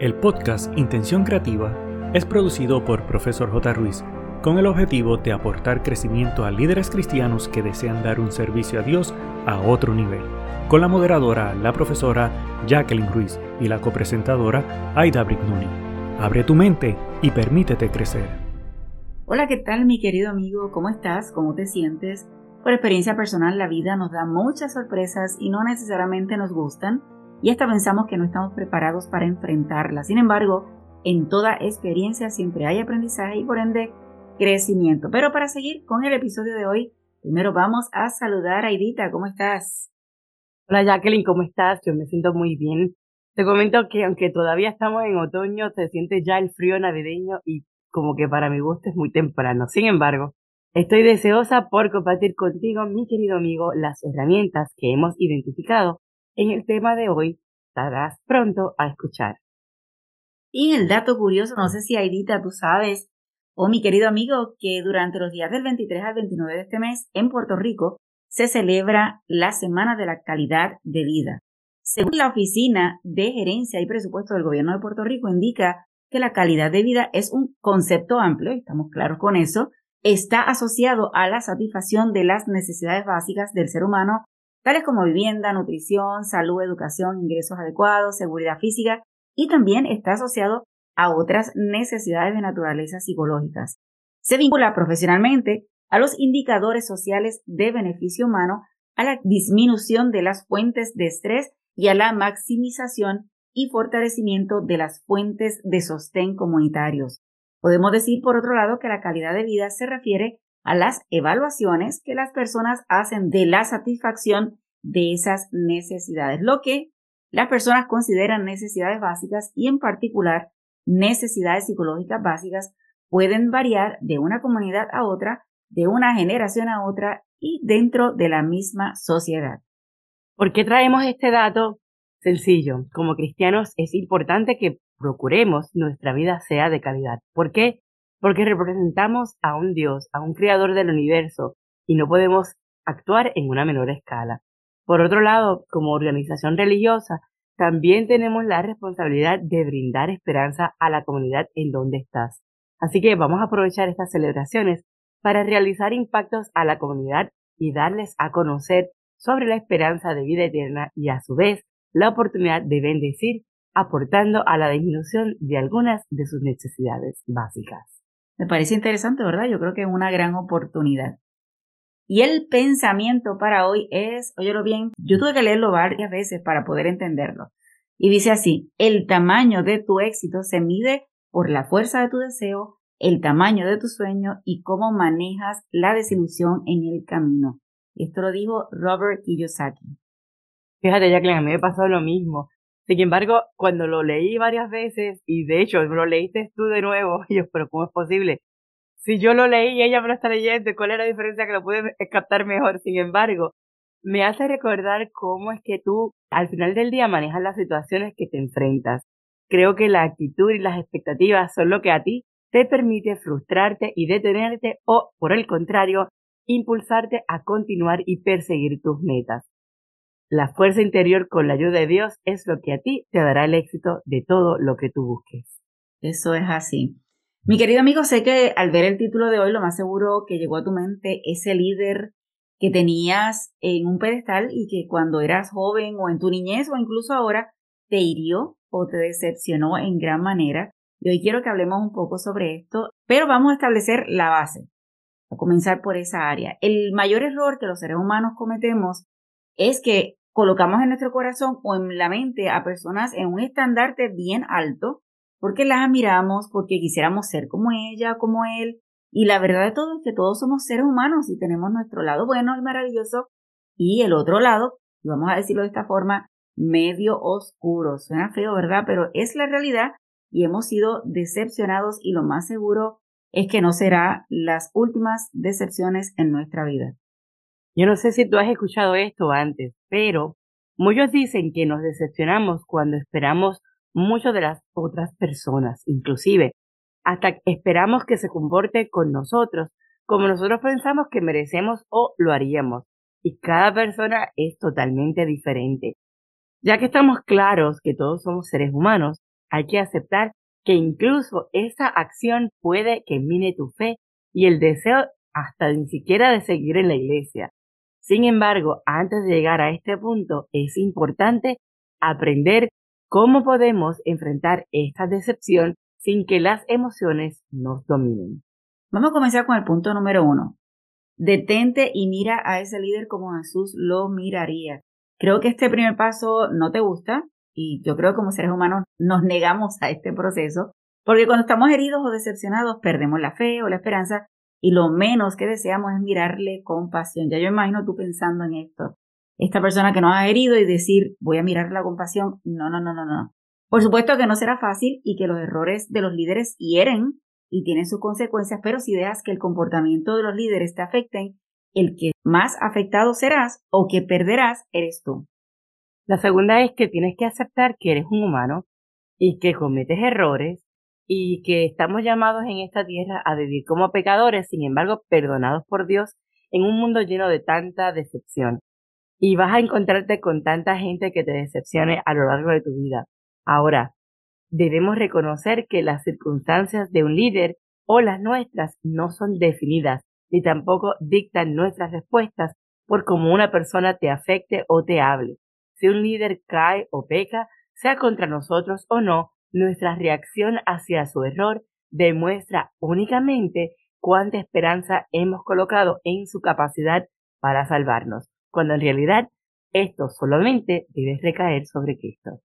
El podcast Intención Creativa es producido por Profesor J. Ruiz con el objetivo de aportar crecimiento a líderes cristianos que desean dar un servicio a Dios a otro nivel, con la moderadora, la profesora Jacqueline Ruiz y la copresentadora Aida Brignoni. Abre tu mente y permítete crecer. Hola, ¿qué tal mi querido amigo? ¿Cómo estás? ¿Cómo te sientes? Por experiencia personal, la vida nos da muchas sorpresas y no necesariamente nos gustan y hasta pensamos que no estamos preparados para enfrentarla. Sin embargo, en toda experiencia siempre hay aprendizaje y por ende crecimiento. Pero para seguir con el episodio de hoy, primero vamos a saludar a Edita. ¿Cómo estás? Hola Jacqueline, ¿cómo estás? Yo me siento muy bien. Te comento que aunque todavía estamos en otoño, se siente ya el frío navideño y como que para mi gusto es muy temprano. Sin embargo, estoy deseosa por compartir contigo, mi querido amigo, las herramientas que hemos identificado en el tema de hoy estarás pronto a escuchar. Y en el dato curioso, no sé si Aidita tú sabes, o mi querido amigo, que durante los días del 23 al 29 de este mes en Puerto Rico se celebra la Semana de la Calidad de Vida. Según la Oficina de Gerencia y Presupuesto del Gobierno de Puerto Rico, indica que la calidad de vida es un concepto amplio, estamos claros con eso, está asociado a la satisfacción de las necesidades básicas del ser humano tales como vivienda, nutrición, salud, educación, ingresos adecuados, seguridad física y también está asociado a otras necesidades de naturaleza psicológicas. Se vincula profesionalmente a los indicadores sociales de beneficio humano, a la disminución de las fuentes de estrés y a la maximización y fortalecimiento de las fuentes de sostén comunitarios. Podemos decir, por otro lado, que la calidad de vida se refiere a las evaluaciones que las personas hacen de la satisfacción de esas necesidades, lo que las personas consideran necesidades básicas y en particular necesidades psicológicas básicas pueden variar de una comunidad a otra, de una generación a otra y dentro de la misma sociedad. ¿Por qué traemos este dato? Sencillo, como cristianos es importante que procuremos nuestra vida sea de calidad. ¿Por qué? Porque representamos a un Dios, a un creador del universo, y no podemos actuar en una menor escala. Por otro lado, como organización religiosa, también tenemos la responsabilidad de brindar esperanza a la comunidad en donde estás. Así que vamos a aprovechar estas celebraciones para realizar impactos a la comunidad y darles a conocer sobre la esperanza de vida eterna y a su vez la oportunidad de bendecir aportando a la disminución de algunas de sus necesidades básicas. Me parece interesante, ¿verdad? Yo creo que es una gran oportunidad. Y el pensamiento para hoy es, óyelo bien, yo tuve que leerlo varias veces para poder entenderlo. Y dice así, el tamaño de tu éxito se mide por la fuerza de tu deseo, el tamaño de tu sueño y cómo manejas la desilusión en el camino. Esto lo dijo Robert Kiyosaki. Fíjate, Jacqueline, a mí me pasó lo mismo. Sin embargo, cuando lo leí varias veces, y de hecho lo leíste tú de nuevo, y yo, pero ¿cómo es posible? Si yo lo leí y ella me lo está leyendo, ¿cuál es la diferencia que lo pude captar mejor? Sin embargo, me hace recordar cómo es que tú al final del día manejas las situaciones que te enfrentas. Creo que la actitud y las expectativas son lo que a ti te permite frustrarte y detenerte o, por el contrario, impulsarte a continuar y perseguir tus metas. La fuerza interior con la ayuda de Dios es lo que a ti te dará el éxito de todo lo que tú busques. Eso es así. Mi querido amigo, sé que al ver el título de hoy, lo más seguro que llegó a tu mente ese líder que tenías en un pedestal y que cuando eras joven o en tu niñez o incluso ahora te hirió o te decepcionó en gran manera. Y hoy quiero que hablemos un poco sobre esto, pero vamos a establecer la base, a comenzar por esa área. El mayor error que los seres humanos cometemos es que colocamos en nuestro corazón o en la mente a personas en un estandarte bien alto porque las admiramos, porque quisiéramos ser como ella, como él. Y la verdad de todo es que todos somos seres humanos y tenemos nuestro lado bueno y maravilloso y el otro lado, y vamos a decirlo de esta forma, medio oscuro. Suena feo, ¿verdad? Pero es la realidad y hemos sido decepcionados y lo más seguro es que no será las últimas decepciones en nuestra vida. Yo no sé si tú has escuchado esto antes, pero muchos dicen que nos decepcionamos cuando esperamos mucho de las otras personas, inclusive hasta esperamos que se comporte con nosotros como nosotros pensamos que merecemos o lo haríamos. Y cada persona es totalmente diferente. Ya que estamos claros que todos somos seres humanos, hay que aceptar que incluso esa acción puede que mine tu fe y el deseo hasta ni siquiera de seguir en la iglesia. Sin embargo, antes de llegar a este punto, es importante aprender cómo podemos enfrentar esta decepción sin que las emociones nos dominen. Vamos a comenzar con el punto número uno. Detente y mira a ese líder como Jesús lo miraría. Creo que este primer paso no te gusta y yo creo que como seres humanos nos negamos a este proceso porque cuando estamos heridos o decepcionados perdemos la fe o la esperanza y lo menos que deseamos es mirarle con pasión. Ya yo imagino tú pensando en esto. Esta persona que nos ha herido y decir voy a mirarla con pasión. No, no, no, no, no. Por supuesto que no será fácil y que los errores de los líderes hieren y tienen sus consecuencias, pero si dejas que el comportamiento de los líderes te afecten, el que más afectado serás o que perderás eres tú. La segunda es que tienes que aceptar que eres un humano y que cometes errores y que estamos llamados en esta tierra a vivir como pecadores, sin embargo, perdonados por Dios en un mundo lleno de tanta decepción. Y vas a encontrarte con tanta gente que te decepcione a lo largo de tu vida. Ahora, debemos reconocer que las circunstancias de un líder o las nuestras no son definidas, ni tampoco dictan nuestras respuestas por cómo una persona te afecte o te hable. Si un líder cae o peca, sea contra nosotros o no, nuestra reacción hacia su error demuestra únicamente cuánta esperanza hemos colocado en su capacidad para salvarnos, cuando en realidad esto solamente debe recaer sobre Cristo.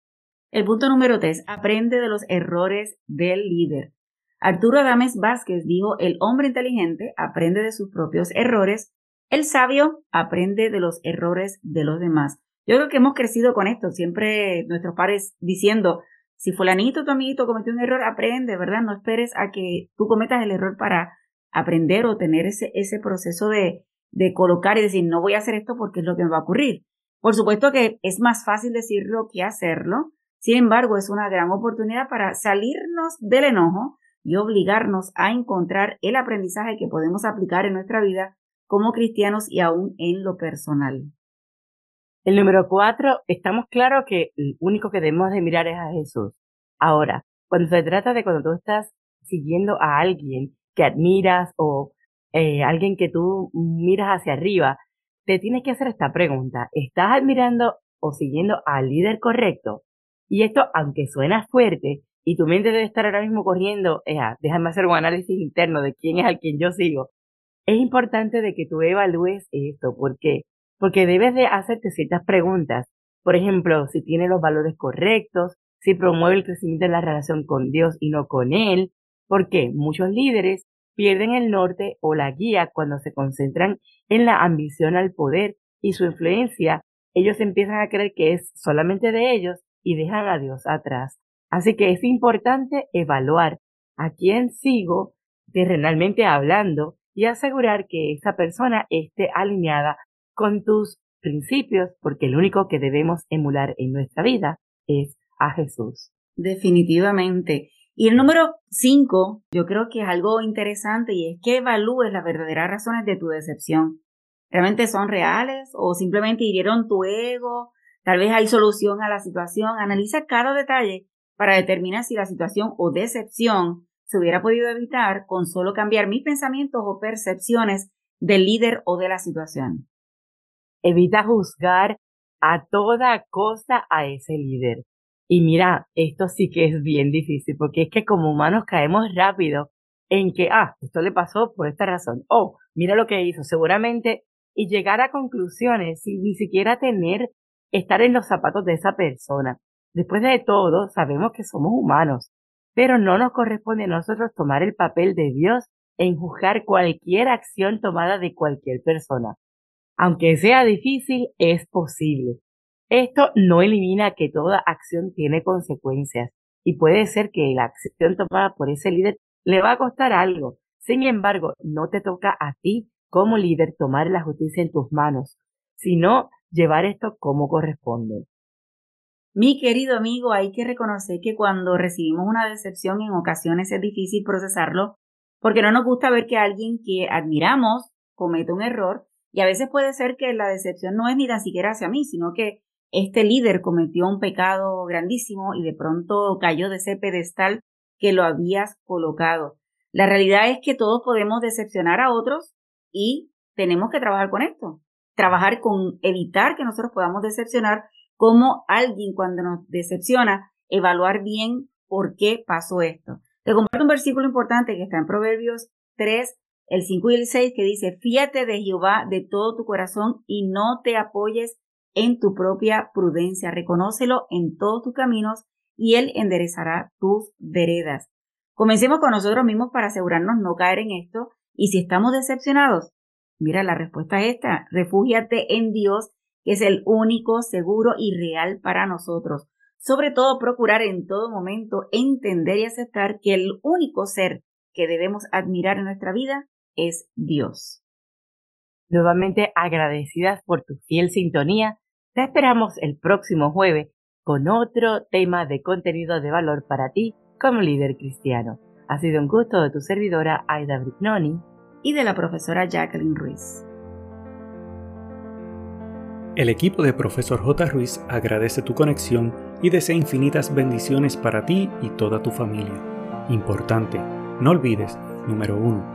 El punto número 3. Aprende de los errores del líder. Arturo Adames Vázquez dijo, el hombre inteligente aprende de sus propios errores, el sabio aprende de los errores de los demás. Yo creo que hemos crecido con esto, siempre nuestros padres diciendo, si fulanito, tu amiguito cometió un error, aprende, ¿verdad? No esperes a que tú cometas el error para aprender o tener ese, ese proceso de, de colocar y decir, no voy a hacer esto porque es lo que me va a ocurrir. Por supuesto que es más fácil decirlo que hacerlo, sin embargo, es una gran oportunidad para salirnos del enojo y obligarnos a encontrar el aprendizaje que podemos aplicar en nuestra vida como cristianos y aún en lo personal. El número cuatro, estamos claros que el único que debemos de mirar es a Jesús. Ahora, cuando se trata de cuando tú estás siguiendo a alguien que admiras o eh, alguien que tú miras hacia arriba, te tienes que hacer esta pregunta. ¿Estás admirando o siguiendo al líder correcto? Y esto, aunque suena fuerte, y tu mente debe estar ahora mismo corriendo, déjame hacer un análisis interno de quién es al quien yo sigo, es importante de que tú evalúes esto. ¿Por qué? Porque debes de hacerte ciertas preguntas. Por ejemplo, si tiene los valores correctos, si promueve el crecimiento de la relación con Dios y no con Él, porque muchos líderes pierden el norte o la guía cuando se concentran en la ambición al poder y su influencia, ellos empiezan a creer que es solamente de ellos y dejan a Dios atrás. Así que es importante evaluar a quién sigo terrenalmente hablando y asegurar que esa persona esté alineada con tus principios, porque el único que debemos emular en nuestra vida es a Jesús. Definitivamente. Y el número cinco, yo creo que es algo interesante y es que evalúes las verdaderas razones de tu decepción. ¿Realmente son reales o simplemente hirieron tu ego? Tal vez hay solución a la situación. Analiza cada detalle para determinar si la situación o decepción se hubiera podido evitar con solo cambiar mis pensamientos o percepciones del líder o de la situación. Evita juzgar a toda costa a ese líder. Y mira, esto sí que es bien difícil, porque es que como humanos caemos rápido en que, ah, esto le pasó por esta razón. Oh, mira lo que hizo, seguramente, y llegar a conclusiones sin ni siquiera tener, estar en los zapatos de esa persona. Después de todo, sabemos que somos humanos, pero no nos corresponde a nosotros tomar el papel de Dios en juzgar cualquier acción tomada de cualquier persona. Aunque sea difícil, es posible. Esto no elimina que toda acción tiene consecuencias y puede ser que la acción tomada por ese líder le va a costar algo. Sin embargo, no te toca a ti como líder tomar la justicia en tus manos, sino llevar esto como corresponde. Mi querido amigo, hay que reconocer que cuando recibimos una decepción en ocasiones es difícil procesarlo porque no nos gusta ver que alguien que admiramos cometa un error y a veces puede ser que la decepción no es ni tan siquiera hacia mí, sino que este líder cometió un pecado grandísimo y de pronto cayó de ese pedestal que lo habías colocado. La realidad es que todos podemos decepcionar a otros y tenemos que trabajar con esto. Trabajar con evitar que nosotros podamos decepcionar como alguien cuando nos decepciona, evaluar bien por qué pasó esto. Te comparto un versículo importante que está en Proverbios 3, el 5 y el 6, que dice, fíate de Jehová de todo tu corazón y no te apoyes en tu propia prudencia. Reconócelo en todos tus caminos y Él enderezará tus veredas. Comencemos con nosotros mismos para asegurarnos no caer en esto. Y si estamos decepcionados, mira, la respuesta es esta. Refúgiate en Dios, que es el único, seguro y real para nosotros. Sobre todo, procurar en todo momento entender y aceptar que el único ser que debemos admirar en nuestra vida es Dios. Nuevamente agradecidas por tu fiel sintonía, te esperamos el próximo jueves con otro tema de contenido de valor para ti como líder cristiano. Ha sido un gusto de tu servidora Aida Brignoni y de la profesora Jacqueline Ruiz. El equipo de Profesor J. Ruiz agradece tu conexión y desea infinitas bendiciones para ti y toda tu familia. Importante, no olvides, número 1,